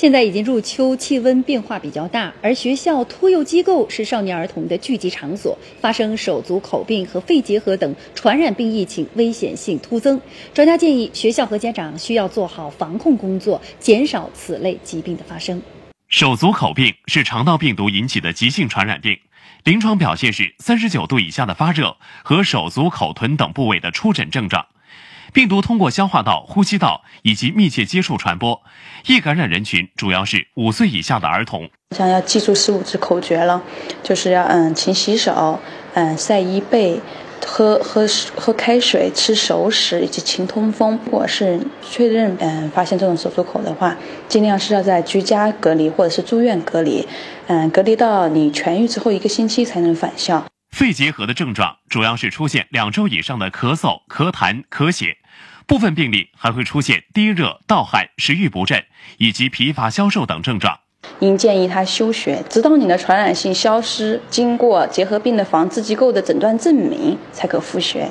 现在已经入秋，气温变化比较大，而学校、托幼机构是少年儿童的聚集场所，发生手足口病和肺结核等传染病疫情危险性突增。专家建议，学校和家长需要做好防控工作，减少此类疾病的发生。手足口病是肠道病毒引起的急性传染病，临床表现是三十九度以下的发热和手足口臀等部位的出疹症状。病毒通过消化道、呼吸道以及密切接触传播，易感染人群主要是五岁以下的儿童。想要记住十五字口诀了，就是要嗯勤洗手，嗯晒衣被，喝喝喝开水，吃熟食以及勤通风。如果是确认嗯发现这种手足口的话，尽量是要在居家隔离或者是住院隔离，嗯隔离到你痊愈之后一个星期才能返校。肺结核的症状主要是出现两周以上的咳嗽、咳痰、咳血，部分病例还会出现低热、盗汗、食欲不振以及疲乏消瘦等症状。应建议他休学，直到你的传染性消失，经过结核病的防治机构的诊断证明，才可复学。